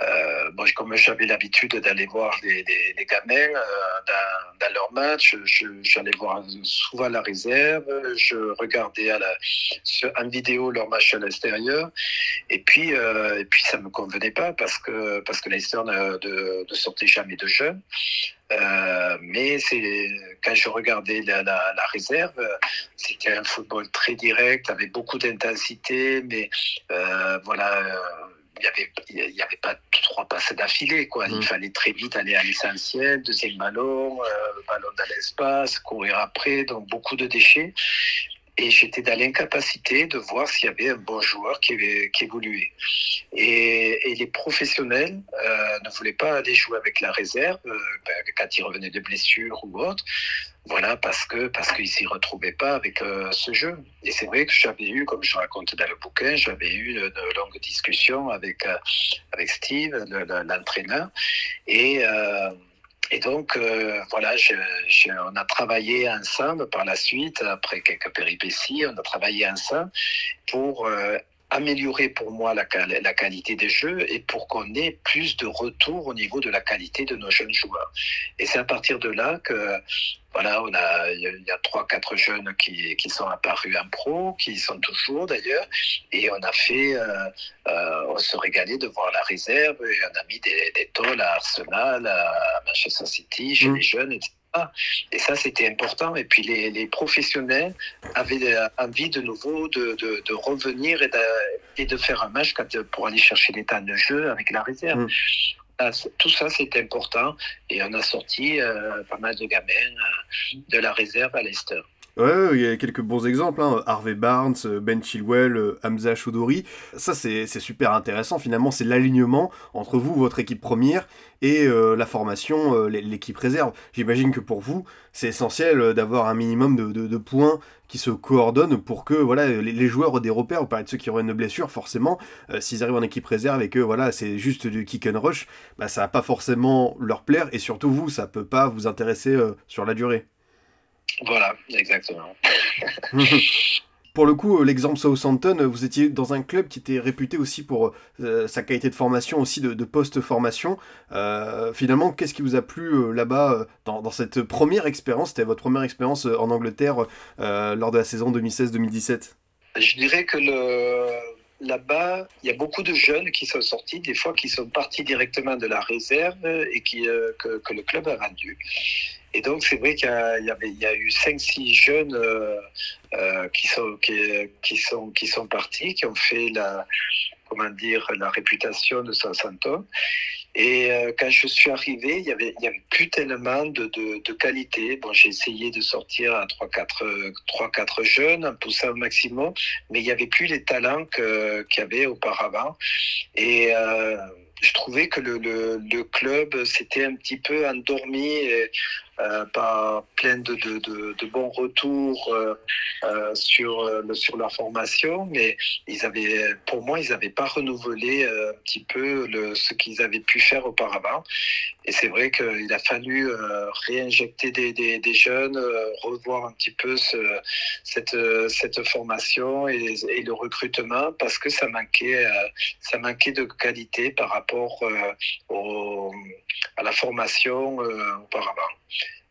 euh, bon, comme j'avais l'habitude d'aller voir les, les, gamins euh, dans, dans leurs matchs, j'allais voir souvent la réserve, je regardais à la, en vidéo leur match à l'extérieur, et puis, euh, et puis ça me convenait pas parce que, parce que Leicester ne, de, sortait jamais de jeunes. Euh, mais quand je regardais la réserve, c'était un football très direct, avec beaucoup d'intensité, mais euh, voilà, il n'y avait, il y avait pas trois passes d'affilée. Quoi. Mmh. Il fallait très vite aller à l'essentiel, deuxième ballon, euh, ballon dans l'espace, courir après, donc beaucoup de déchets. Et j'étais dans l'incapacité de voir s'il y avait un bon joueur qui, évoluait. Et, les professionnels euh, ne voulaient pas aller jouer avec la réserve euh, ben, quand ils revenaient de blessures ou autre. Voilà, parce que parce qu'ils s'y retrouvaient pas avec euh, ce jeu. Et c'est vrai que j'avais eu, comme je raconte dans le bouquin, j'avais eu de, longues discussions avec avec Steve, l'entraîneur, et donc, euh, voilà, je, je, on a travaillé ensemble par la suite, après quelques péripéties, on a travaillé ensemble pour euh, améliorer pour moi la, la qualité des jeux et pour qu'on ait plus de retour au niveau de la qualité de nos jeunes joueurs. Et c'est à partir de là que voilà, on a, il y a trois, quatre jeunes qui, qui, sont apparus en pro, qui sont toujours d'ailleurs, et on a fait, euh, euh, on se régalait de voir la réserve, et on a mis des, des tolls à Arsenal, à Manchester City, chez mmh. les jeunes, etc. Et ça, c'était important. Et puis, les, les, professionnels avaient envie de nouveau de, de, de revenir et de, et de, faire un match pour aller chercher l'état de jeu avec la réserve. Mmh tout ça, c'est important. Et on a sorti euh, pas mal de gamins euh, de la réserve à Leicester. Ouais, il y a quelques bons exemples. Hein. Harvey Barnes, Ben Chilwell, Hamza Choudori. Ça, c'est super intéressant. Finalement, c'est l'alignement entre vous, votre équipe première, et euh, la formation, euh, l'équipe réserve. J'imagine que pour vous, c'est essentiel euh, d'avoir un minimum de, points qui se coordonnent pour que voilà les, les joueurs aient des repères. Vous parlez de ceux qui auraient une blessure, forcément, s'ils arrivent en équipe réserve et que voilà c'est juste du kick and rush, bah, ça va pas forcément leur plaire et surtout vous, ça peut pas vous intéresser sur la durée. Voilà, exactement. pour le coup, l'exemple Southampton, vous étiez dans un club qui était réputé aussi pour euh, sa qualité de formation, aussi de, de post-formation. Euh, finalement, qu'est-ce qui vous a plu euh, là-bas euh, dans, dans, cette première expérience? C'était votre première expérience euh, en Angleterre euh, lors de la saison 2016-2017 Je dirais que le... là-bas, il y a beaucoup de jeunes qui sont sortis, des fois qui sont partis directement de la réserve et qui, que, que le club a vendu. Et donc, c'est vrai qu'il y, y, a eu 5-6 jeunes euh, euh, qui, sont, qui, sont, qui sont partis, qui ont fait la, comment dire, la réputation de Southampton. Et euh, quand je suis arrivé, il y avait, y avait plus tellement de, de, de qualité. Bon, j'ai essayé de sortir à 3-4 jeunes, en poussant au maximum, mais il n'y avait plus les talents qu'il y avait auparavant. Et euh, je trouvais que le, le, le club s'était un petit peu endormi. Euh, pas plein de, de, de, de, bons retours euh, euh, sur, euh, sur leur formation, mais ils avaient, pour moi, ils n'avaient pas renouvelé un petit peu le, ce qu'ils avaient pu faire auparavant. Et c'est vrai qu'il a fallu réinjecter des, des, des jeunes, revoir un petit peu ce, cette, cette formation et, et, le recrutement parce que ça manquait, ça manquait de qualité par rapport au, à la formation auparavant.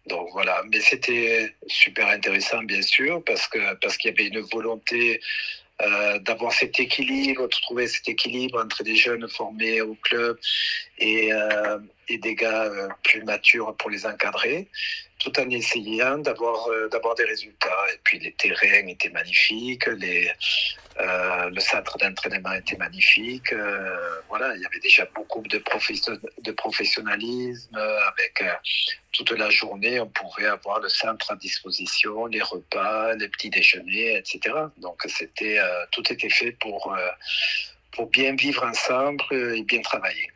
Donc voilà, mais c'était super intéressant bien sûr parce que parce qu'il y avait une volonté euh, d'avoir cet équilibre, de trouver cet équilibre entre des jeunes formés au club et, euh, des gars euh, plus matures pour les encadrer, tout en essayant d'avoir euh, d'avoir des résultats. Et puis les terrains étaient magnifiques, euh, le centre d'entraînement était magnifique. Euh, voilà, il y avait déjà beaucoup de, profession de professionnalisme. Avec toute la journée, on pouvait avoir le centre à disposition, les repas, les petits déjeuners, etc. Donc tout était fait pour pour bien vivre ensemble et bien travailler.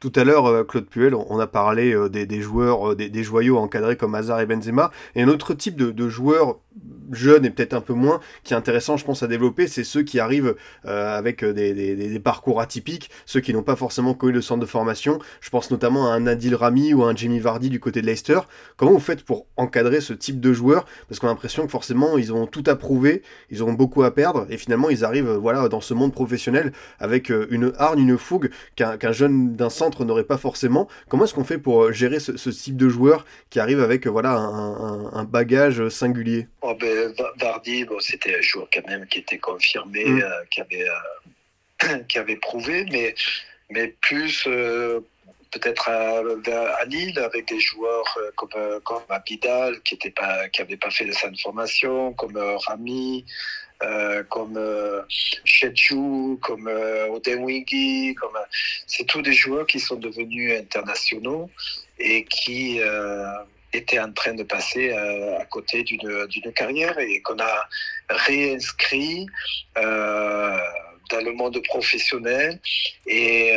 Tout à l'heure, euh, Claude Puel, on a parlé euh, des, joueurs, euh, des, des, joyaux encadrés comme Hazard et Benzema. Et un autre type de, joueurs jeunes et peut-être un peu moins, qui est intéressant, je pense, à développer, c'est ceux qui arrivent avec des, parcours atypiques, ceux qui n'ont pas forcément connu le centre de formation. Je pense notamment à un Adil Rami ou à un Jimmy Vardy du côté de Leicester. Comment vous faites pour encadrer ce type de joueurs? Parce qu'on a l'impression que forcément, ils ont tout à prouver, ils auront beaucoup à perdre, et finalement, ils arrivent voilà, dans ce monde professionnel avec une hargne, une fougue qu'un qu jeune d'un centre n'aurait pas forcément. Comment est-ce qu'on fait pour euh, gérer ce, ce, type de joueur qui arrive avec euh, voilà, un, un, un bagage singulier? Oh ben, Vardy, bon, c'était un joueur quand même qui était confirmé, mmh. euh, qui, avait, euh, qui avait prouvé, mais, mais plus peut-être à, à, Lille avec des joueurs comme, comme Abidal qui n'avait pas, pas fait de sa formation, comme Rami. Euh, comme euh, comme euh, Odenwingi, comme euh, c'est tous des joueurs qui sont devenus internationaux et qui euh, étaient en train de passer à côté d'une d'une carrière et qu'on a réinscrit dans le monde professionnel et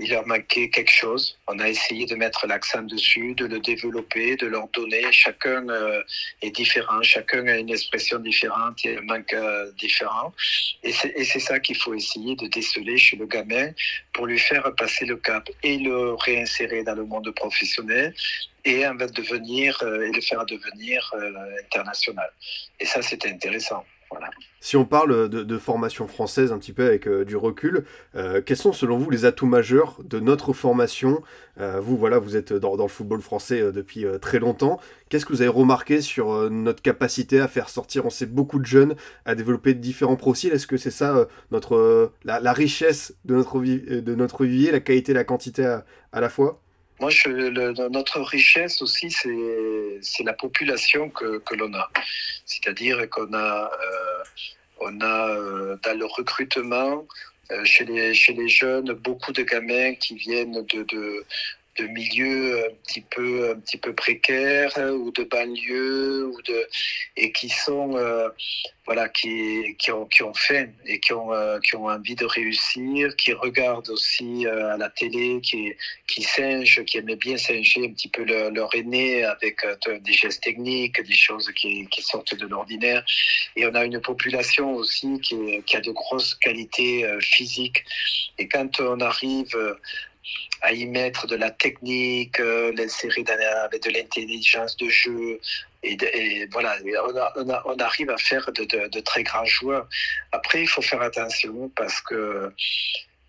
il leur manquait quelque chose. On a essayé de mettre l'accent dessus, de le développer, de leur donner. Chacun euh, est différent, chacun a une expression différente et un manque euh, différent. Et c'est ça qu'il faut essayer de déceler chez le gamin pour lui faire passer le cap et le réinsérer dans le monde professionnel et devenir euh, et le faire devenir international. Et ça, c'était intéressant. Si on parle de, formation française un petit peu avec du recul, quels sont selon vous les atouts majeurs de notre formation? Vous, voilà, vous êtes dans, le football français depuis très longtemps. Qu'est-ce que vous avez remarqué sur notre capacité à faire sortir, on sait, beaucoup de jeunes, à développer différents profils. Est-ce que c'est ça notre, la, richesse de notre, de notre vivier, la qualité la quantité à la fois? Moi, je, notre richesse aussi, c'est la population que, que l'on a. C'est-à-dire qu'on a, euh, on a euh, dans le recrutement, euh, chez, les, chez les jeunes, beaucoup de gamins qui viennent de, de milieux un petit peu un petit peu précaires ou de banlieues ou de et qui sont euh, voilà qui, qui ont qui ont faim et qui ont euh, qui ont envie de réussir qui regardent aussi euh, à la télé qui qui singent qui aimaient bien singer un petit peu leur, aîné avec des gestes techniques des choses qui, qui sortent de l'ordinaire. Et on a une population aussi qui, qui a de grosses qualités physiques. Et quand on arrive à y mettre de la technique, euh, l'insérer avec de l'intelligence de jeu. Et, voilà, on, arrive à faire de, très grands joueurs. Après, il faut faire attention parce que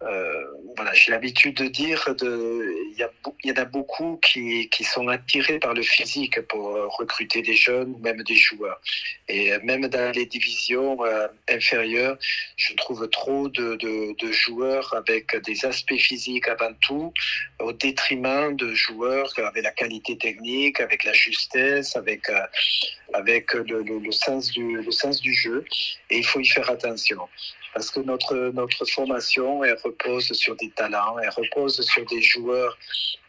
voilà, j'ai l'habitude de dire, il y, en a beaucoup qui, sont attirés par le physique pour euh, recruter des jeunes même des joueurs. Et même dans les divisions euh, inférieures, je trouve trop de, joueurs avec des aspects physiques avant tout, au détriment de joueurs avec la qualité technique, avec la justesse, avec, le sens du jeu. Et il faut y faire attention parce que notre, notre formation, elle repose sur des talents, elle repose sur des joueurs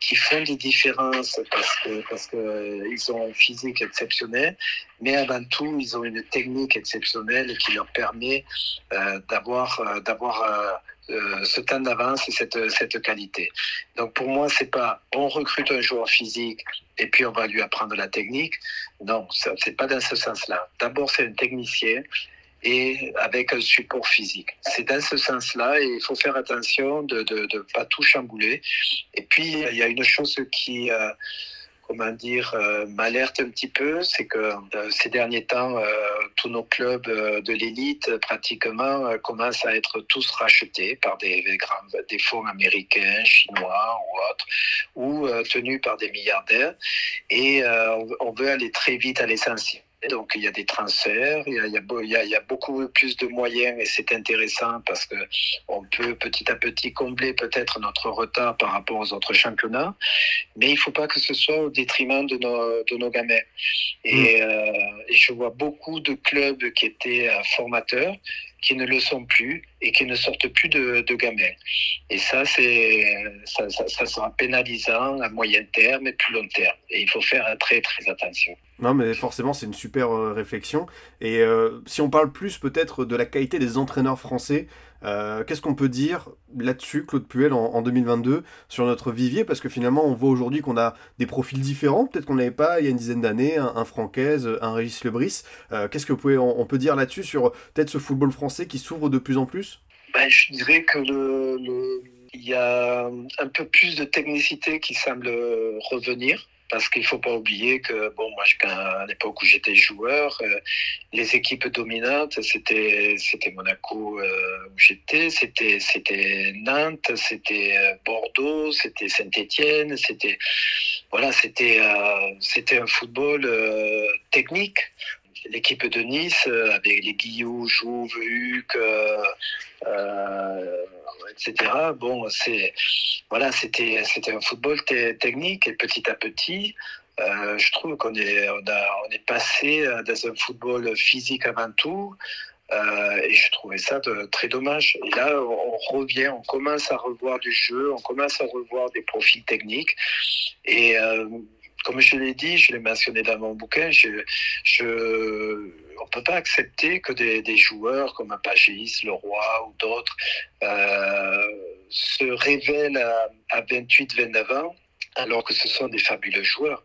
qui font des différences parce que parce que euh, ont un physique exceptionnel, mais avant tout ils ont une technique exceptionnelle qui leur permet euh, d'avoir euh, d'avoir ce temps d'avance et cette, cette qualité. Donc pour moi, c'est pas on recrute un joueur physique et puis on va lui apprendre la technique. Non, c'est pas dans ce sens-là. D'abord, c'est un technicien et avec un support physique. C'est dans ce sens-là et il faut faire attention de ne pas tout chambouler. Et puis, il y a une chose qui, euh, comment dire, euh, m'alerte un petit peu, c'est que euh, ces derniers temps, tous nos clubs de l'élite, pratiquement, commencent à être tous rachetés par des, des, fonds américains, chinois ou autres, ou tenus par des milliardaires. Et on veut aller très vite à l'essentiel. Donc il y a des transferts, il y a, il y a, il y a beaucoup plus de moyens et c'est intéressant parce que on peut petit à petit combler peut-être notre retard par rapport aux autres championnats, mais il ne faut pas que ce soit au détriment de nos, de nos gamins. Et, euh, et je vois beaucoup de clubs qui étaient euh, formateurs qui ne le sont plus et qui ne sortent plus de, de gamins. Et ça, c'est, ça, ça, ça, sera pénalisant à moyen terme et plus long terme. Et il faut faire très, très attention. Non, mais forcément, c'est une super euh, réflexion. Et euh, si on parle plus peut-être de la qualité des entraîneurs français, euh, qu'est-ce qu'on peut dire là-dessus, Claude Puel, en, en, 2022, sur notre vivier? Parce que finalement, on voit aujourd'hui qu'on a des profils différents. Peut-être qu'on n'avait pas il y a une dizaine d'années un, un Francaise, un Régis Lebris. Qu'est-ce que on, peut dire là-dessus sur peut-être ce football français qui s'ouvre de plus en plus? Ben, Je dirais que il y a un peu plus de technicité qui semble revenir parce qu'il faut pas oublier que bon moi à l'époque où j'étais joueur euh, les équipes dominantes c'était c'était Monaco euh, où j'étais c'était c'était Nantes c'était euh, Bordeaux c'était Saint-Étienne c'était voilà c'était c'était un football technique l'équipe de Nice avec les Guillou, Jouve, Huc etc. Bon, c'est voilà, c'était c'était un football technique et petit à petit, euh, je trouve qu'on est on, a, on est passé dans un football physique avant tout. Euh, et je trouvais ça très dommage. Et là, on, revient, on commence à revoir du jeu, on commence à revoir des profils techniques. Et euh, comme je l'ai dit, je l'ai mentionné dans mon bouquin, on ne peut pas accepter que des, joueurs comme Pagis, Leroy ou d'autres euh, se révèlent à, à 28-29 ans alors que ce sont des fabuleux joueurs.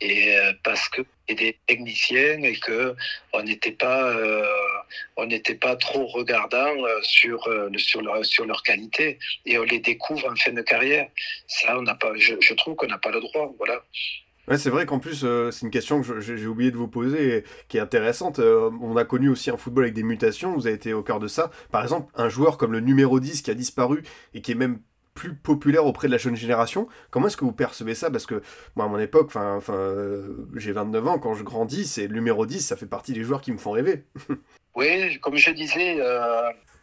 Et euh, parce que et des techniciens et que on n'était pas euh, on n'était pas trop regardant sur sur leur sur leur qualité. Et on les découvre en fin de carrière. Ça on n'a pas je, je trouve qu'on n'a pas le droit voilà C'est vrai qu'en plus, euh, c'est une question que j'ai oublié de vous poser et qui est intéressante. Euh, on a connu aussi un football avec des mutations, vous avez été au cœur de ça. Par exemple, un joueur comme le numéro 10 qui a disparu et qui est même plus populaire auprès de la jeune génération. Comment est-ce que vous percevez ça? Parce que moi, à mon époque, enfin, euh, j'ai 29 ans, quand je grandis, c'est le numéro 10, ça fait partie des joueurs qui me font rêver. oui, comme je disais,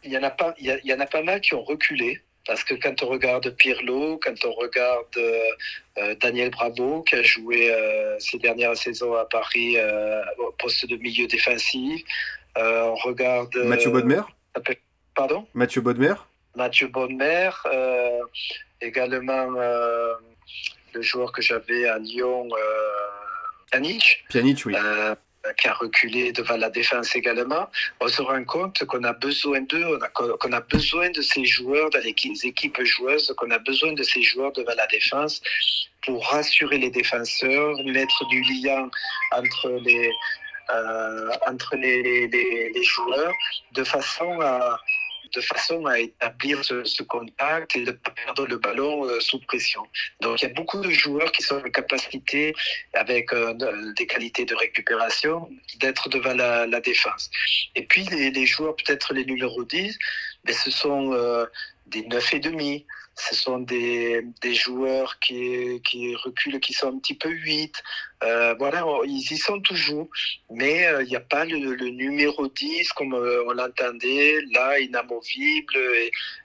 il y, en a pas, il y en a pas mal qui ont reculé. Parce que quand on regarde Pirlo, quand on regarde euh, euh, Daniel Bravo, qui a joué euh, ces dernières saisons à Paris au poste de milieu défensif, on regarde. Mathieu Bodmer Pardon? Mathieu Bodmer Mathieu Bodmer, également le joueur que j'avais à Lyon, Pjanic. Pjanic, oui qui a reculé devant la défense également, on se rend compte qu'on a besoin d'eux, qu'on a besoin de ces joueurs dans les équipes joueuses, qu'on a besoin de ces joueurs devant la défense pour rassurer les défenseurs, mettre du lien entre les, euh, entre les, joueurs, de façon à, de façon à établir ce, contact et de ne pas perdre le ballon euh, sous pression. Donc il y a beaucoup de joueurs qui sont en capacité, avec euh, des qualités de récupération, d'être devant la, défense. Et puis les, joueurs, peut-être les numéros 10, mais ce sont euh, des 9 et demi, ce sont des, des joueurs qui, qui, reculent, qui sont un petit peu 8. Euh, voilà, ils y sont toujours. Mais euh, il n'y a pas le, numéro 10 comme euh, on l'entendait, là, inamovible.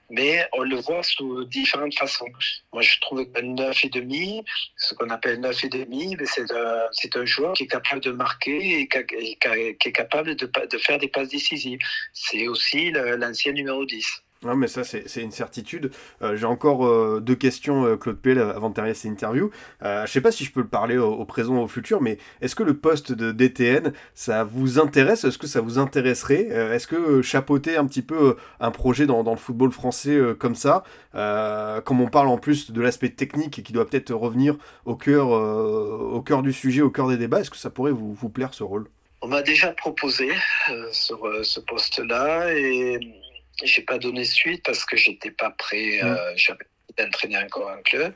mais on le voit sous différentes façons. Moi, je trouve que 9,5, ce qu'on appelle 9,5, c'est un, un joueur qui est capable de marquer et qui, est capable de, de faire des passes décisives. C'est aussi l'ancien numéro 10. Non, mais ça, c'est une certitude. Euh, j'ai encore euh, deux questions, euh, Claude Pell, avant de terminer cette interview. je ne sais pas si je peux le parler au, présent ou au futur, mais est-ce que le poste de DTN, ça vous intéresse? Est-ce que ça vous intéresserait? Est-ce que chapeauter un petit peu un projet dans, le football français comme ça, comme on parle en plus de l'aspect technique qui doit peut-être revenir au cœur, au cœur du sujet, au cœur des débats, est-ce que ça pourrait vous, plaire ce rôle? On m'a déjà proposé ce poste-là et j'ai pas donné suite parce que j'étais pas prêt. Euh, mm. J'avais d'entraîner encore un club.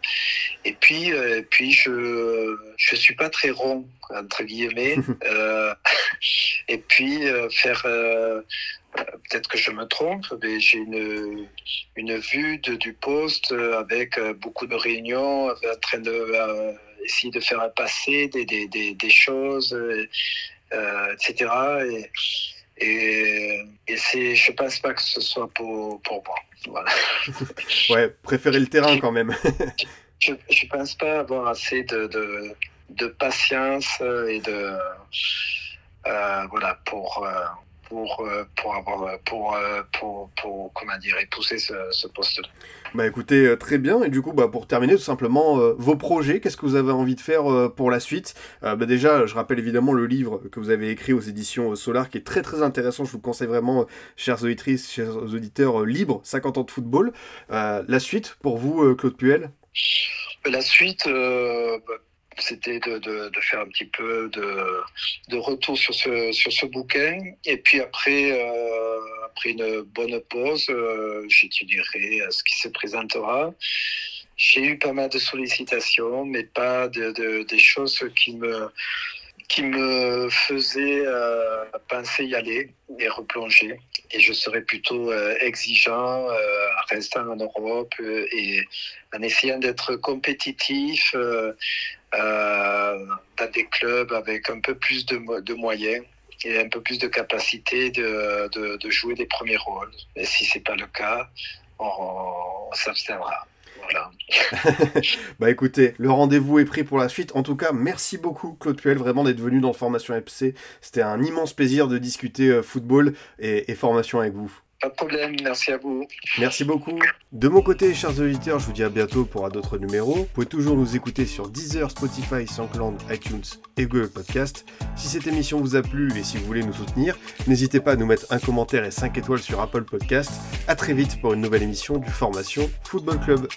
Et puis, euh, puis je je suis pas très rond entre guillemets. euh, et puis euh, faire euh, peut-être que je me trompe, mais j'ai une une vue de, du poste avec beaucoup de réunions, en train de essayer de faire passer des des, des, des choses, etc. Et, et, et c'est, je pense pas que ce soit pour, pour moi. Voilà. ouais, préférer le terrain quand même. je, je pense pas avoir assez de, de, de patience et de euh, voilà pour euh, pour, euh, pour, avoir, euh, pour, euh, pour, pour, comment dire, épouser ce, ce poste-là. Bah écoutez, très bien. Et du coup, bah, pour terminer, tout simplement, vos projets, qu'est-ce que vous avez envie de faire pour la suite? Bah, Déjà, je rappelle évidemment le livre que vous avez écrit aux éditions Solar, qui est très très intéressant. Je vous conseille vraiment, chères auditrices, chers auditeurs, libre 50 ans de football. la suite, pour vous, Claude Puel? La suite, bah, c'était de, de, faire un petit peu de, de retour sur ce, sur ce bouquin. Et puis après, euh, après une bonne pause, euh, j'étudierai ce qui se présentera. J'ai eu pas mal de sollicitations, mais pas de, de des choses qui me, qui me faisaient euh, penser y aller et replonger. Et je serais plutôt euh, exigeant, euh, restant en Europe euh, et en essayant d'être compétitif dans des clubs avec un peu plus de, moyens et un peu plus de capacité de, de, jouer des premiers rôles. Et si c'est pas le cas, on s'abstiendra. Voilà. bah écoutez, le rendez-vous est pris pour la suite. En tout cas, merci beaucoup Claude Puel vraiment d'être venu dans Formation FC. C'était un immense plaisir de discuter euh, football et, et formation avec vous. Pas de problème, merci à vous. Merci beaucoup. De mon côté, chers auditeurs, je vous dis à bientôt pour d'autres numéros. Vous pouvez toujours nous écouter sur Deezer, Spotify, SoundCloud, iTunes et Google Podcast. Si cette émission vous a plu et si vous voulez nous soutenir, n'hésitez pas à nous mettre un commentaire et 5 étoiles sur Apple Podcast. A très vite pour une nouvelle émission du Formation Football Club.